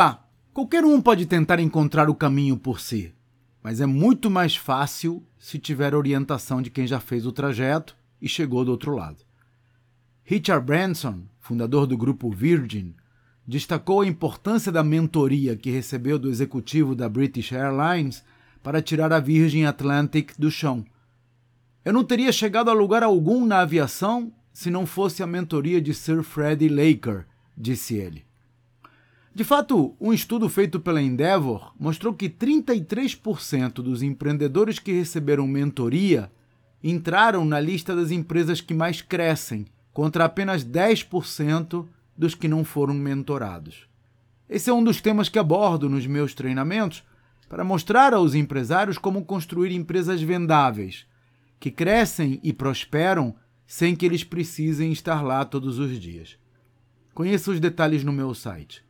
lá, qualquer um pode tentar encontrar o caminho por si, mas é muito mais fácil se tiver orientação de quem já fez o trajeto e chegou do outro lado. Richard Branson, fundador do grupo Virgin, destacou a importância da mentoria que recebeu do executivo da British Airlines para tirar a Virgin Atlantic do chão. Eu não teria chegado a lugar algum na aviação se não fosse a mentoria de Sir Freddie Laker, disse ele. De fato, um estudo feito pela Endeavor mostrou que 33% dos empreendedores que receberam mentoria entraram na lista das empresas que mais crescem, contra apenas 10% dos que não foram mentorados. Esse é um dos temas que abordo nos meus treinamentos para mostrar aos empresários como construir empresas vendáveis, que crescem e prosperam sem que eles precisem estar lá todos os dias. Conheça os detalhes no meu site